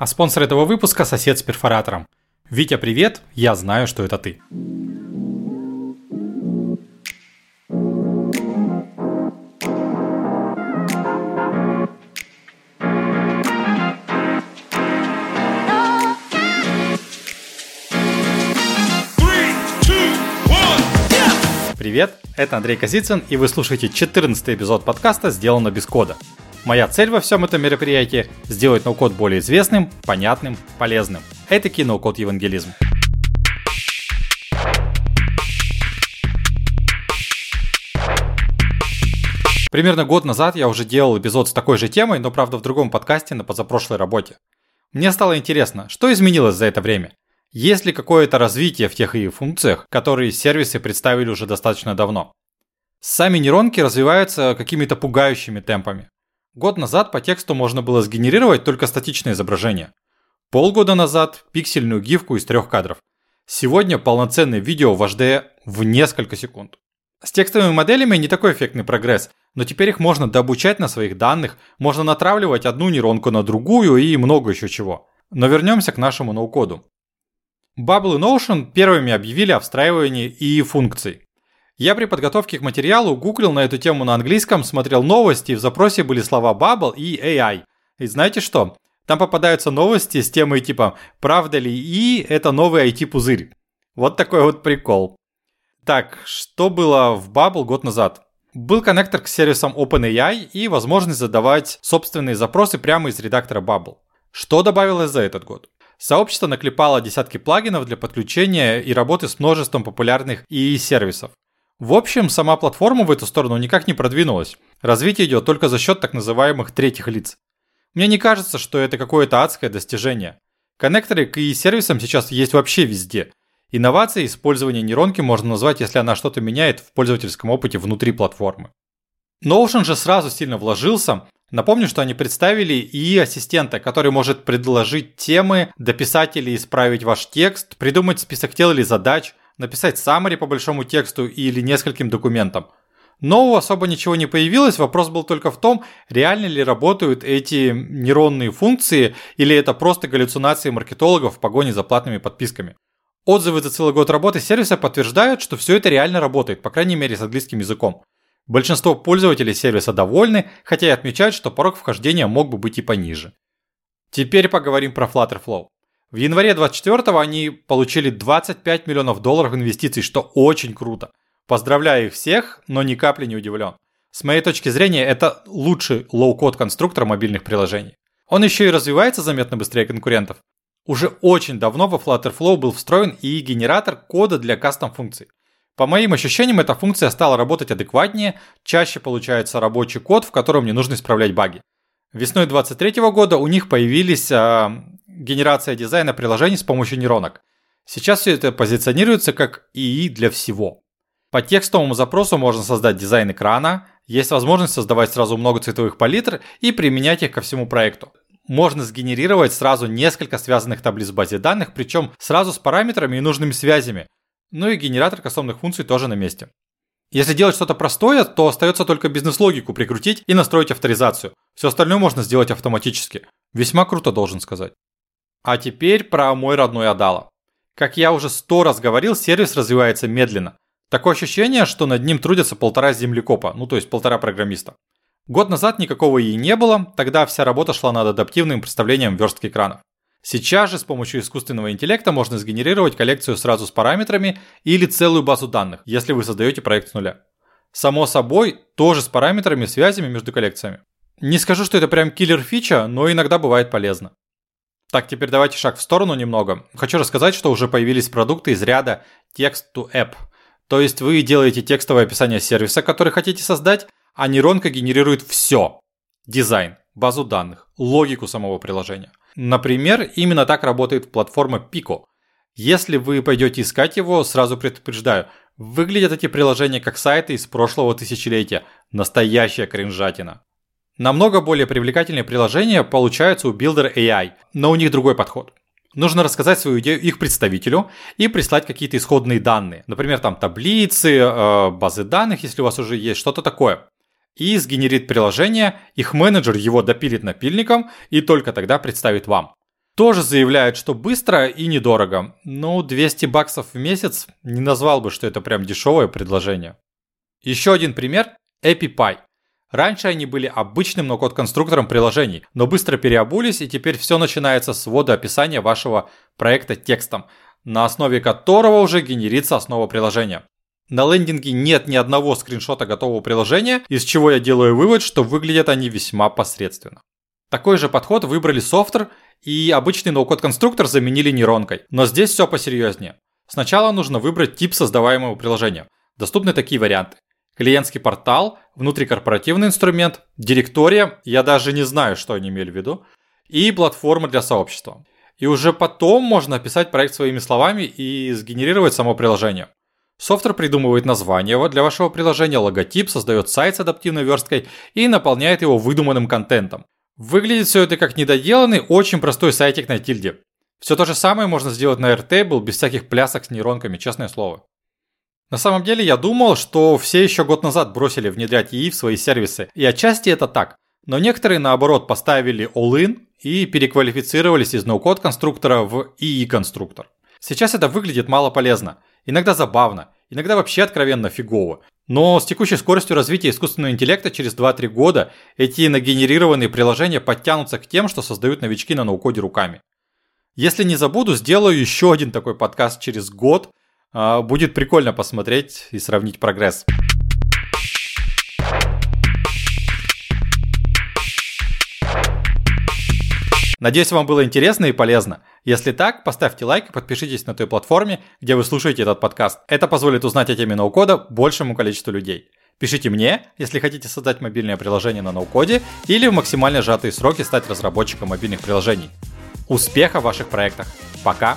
А спонсор этого выпуска – сосед с перфоратором. Витя, привет, я знаю, что это ты. Привет, это Андрей Козицын, и вы слушаете 14 эпизод подкаста «Сделано без кода». Моя цель во всем этом мероприятии – сделать ноу-код более известным, понятным, полезным. Это ноу-код евангелизм. Примерно год назад я уже делал эпизод с такой же темой, но правда в другом подкасте на позапрошлой работе. Мне стало интересно, что изменилось за это время? Есть ли какое-то развитие в тех и функциях, которые сервисы представили уже достаточно давно? Сами нейронки развиваются какими-то пугающими темпами. Год назад по тексту можно было сгенерировать только статичное изображение. Полгода назад пиксельную гифку из трех кадров. Сегодня полноценное видео в HD в несколько секунд. С текстовыми моделями не такой эффектный прогресс, но теперь их можно дообучать на своих данных, можно натравливать одну нейронку на другую и много еще чего. Но вернемся к нашему ноу-коду. Bubble и Notion первыми объявили о встраивании и функций. Я при подготовке к материалу гуглил на эту тему на английском, смотрел новости, и в запросе были слова Bubble и AI. И знаете что? Там попадаются новости с темой типа «Правда ли И это новый IT-пузырь?» Вот такой вот прикол. Так, что было в Bubble год назад? Был коннектор к сервисам OpenAI и возможность задавать собственные запросы прямо из редактора Bubble. Что добавилось за этот год? Сообщество наклепало десятки плагинов для подключения и работы с множеством популярных ИИ-сервисов. В общем, сама платформа в эту сторону никак не продвинулась. Развитие идет только за счет так называемых третьих лиц. Мне не кажется, что это какое-то адское достижение. Коннекторы к ИИ-сервисам сейчас есть вообще везде. Инновацией использования нейронки можно назвать, если она что-то меняет в пользовательском опыте внутри платформы. Notion же сразу сильно вложился, Напомню, что они представили и ассистента, который может предложить темы, дописать или исправить ваш текст, придумать список дел или задач, написать summary по большому тексту или нескольким документам. Нового особо ничего не появилось, вопрос был только в том, реально ли работают эти нейронные функции или это просто галлюцинации маркетологов в погоне за платными подписками. Отзывы за целый год работы сервиса подтверждают, что все это реально работает, по крайней мере с английским языком. Большинство пользователей сервиса довольны, хотя и отмечают, что порог вхождения мог бы быть и пониже. Теперь поговорим про Flutterflow. В январе 24 они получили 25 миллионов долларов инвестиций, что очень круто. Поздравляю их всех, но ни капли не удивлен. С моей точки зрения, это лучший low-code конструктор мобильных приложений. Он еще и развивается заметно быстрее конкурентов. Уже очень давно во FlutterFlow был встроен и генератор кода для custom -функций. По моим ощущениям, эта функция стала работать адекватнее, чаще получается рабочий код, в котором не нужно исправлять баги. Весной 2023 года у них появились э, генерация дизайна приложений с помощью нейронок. Сейчас все это позиционируется как ИИ для всего. По текстовому запросу можно создать дизайн экрана, есть возможность создавать сразу много цветовых палитр и применять их ко всему проекту. Можно сгенерировать сразу несколько связанных таблиц в базе данных, причем сразу с параметрами и нужными связями, ну и генератор кастомных функций тоже на месте. Если делать что-то простое, то остается только бизнес-логику прикрутить и настроить авторизацию. Все остальное можно сделать автоматически. Весьма круто, должен сказать. А теперь про мой родной Адала. Как я уже сто раз говорил, сервис развивается медленно. Такое ощущение, что над ним трудятся полтора землекопа, ну то есть полтора программиста. Год назад никакого и не было, тогда вся работа шла над адаптивным представлением верстки экранов. Сейчас же с помощью искусственного интеллекта можно сгенерировать коллекцию сразу с параметрами или целую базу данных, если вы создаете проект с нуля. Само собой, тоже с параметрами связями между коллекциями. Не скажу, что это прям киллер фича, но иногда бывает полезно. Так, теперь давайте шаг в сторону немного. Хочу рассказать, что уже появились продукты из ряда Text to App. То есть вы делаете текстовое описание сервиса, который хотите создать, а нейронка генерирует все. Дизайн, базу данных, логику самого приложения. Например, именно так работает платформа Pico. Если вы пойдете искать его, сразу предупреждаю, выглядят эти приложения как сайты из прошлого тысячелетия. Настоящая кринжатина. Намного более привлекательные приложения получаются у Builder AI, но у них другой подход. Нужно рассказать свою идею их представителю и прислать какие-то исходные данные. Например, там таблицы, э, базы данных, если у вас уже есть, что-то такое и сгенерит приложение, их менеджер его допилит напильником и только тогда представит вам. тоже заявляют, что быстро и недорого. Ну, 200 баксов в месяц не назвал бы, что это прям дешевое предложение. Еще один пример – EpiPy. Раньше они были обычным ноу-код конструктором приложений, но быстро переобулись и теперь все начинается с ввода описания вашего проекта текстом, на основе которого уже генерится основа приложения. На лендинге нет ни одного скриншота готового приложения, из чего я делаю вывод, что выглядят они весьма посредственно. Такой же подход выбрали софтер и обычный ноу-код конструктор заменили нейронкой, но здесь все посерьезнее. Сначала нужно выбрать тип создаваемого приложения. Доступны такие варианты клиентский портал, внутрикорпоративный инструмент, директория, я даже не знаю, что они имели в виду, и платформа для сообщества. И уже потом можно описать проект своими словами и сгенерировать само приложение. Софтвер придумывает название для вашего приложения, логотип, создает сайт с адаптивной версткой и наполняет его выдуманным контентом. Выглядит все это как недоделанный, очень простой сайтик на тильде. Все то же самое можно сделать на Airtable без всяких плясок с нейронками, честное слово. На самом деле я думал, что все еще год назад бросили внедрять ИИ в свои сервисы, и отчасти это так. Но некоторые наоборот поставили all-in и переквалифицировались из ноу-код конструктора в ИИ-конструктор. Сейчас это выглядит мало полезно, иногда забавно, иногда вообще откровенно фигово. Но с текущей скоростью развития искусственного интеллекта через 2-3 года эти нагенерированные приложения подтянутся к тем, что создают новички на ноу-коде руками. Если не забуду, сделаю еще один такой подкаст через год, будет прикольно посмотреть и сравнить прогресс. Надеюсь, вам было интересно и полезно. Если так, поставьте лайк и подпишитесь на той платформе, где вы слушаете этот подкаст. Это позволит узнать о теме ноу-кода большему количеству людей. Пишите мне, если хотите создать мобильное приложение на ноу-коде или в максимально сжатые сроки стать разработчиком мобильных приложений. Успеха в ваших проектах. Пока!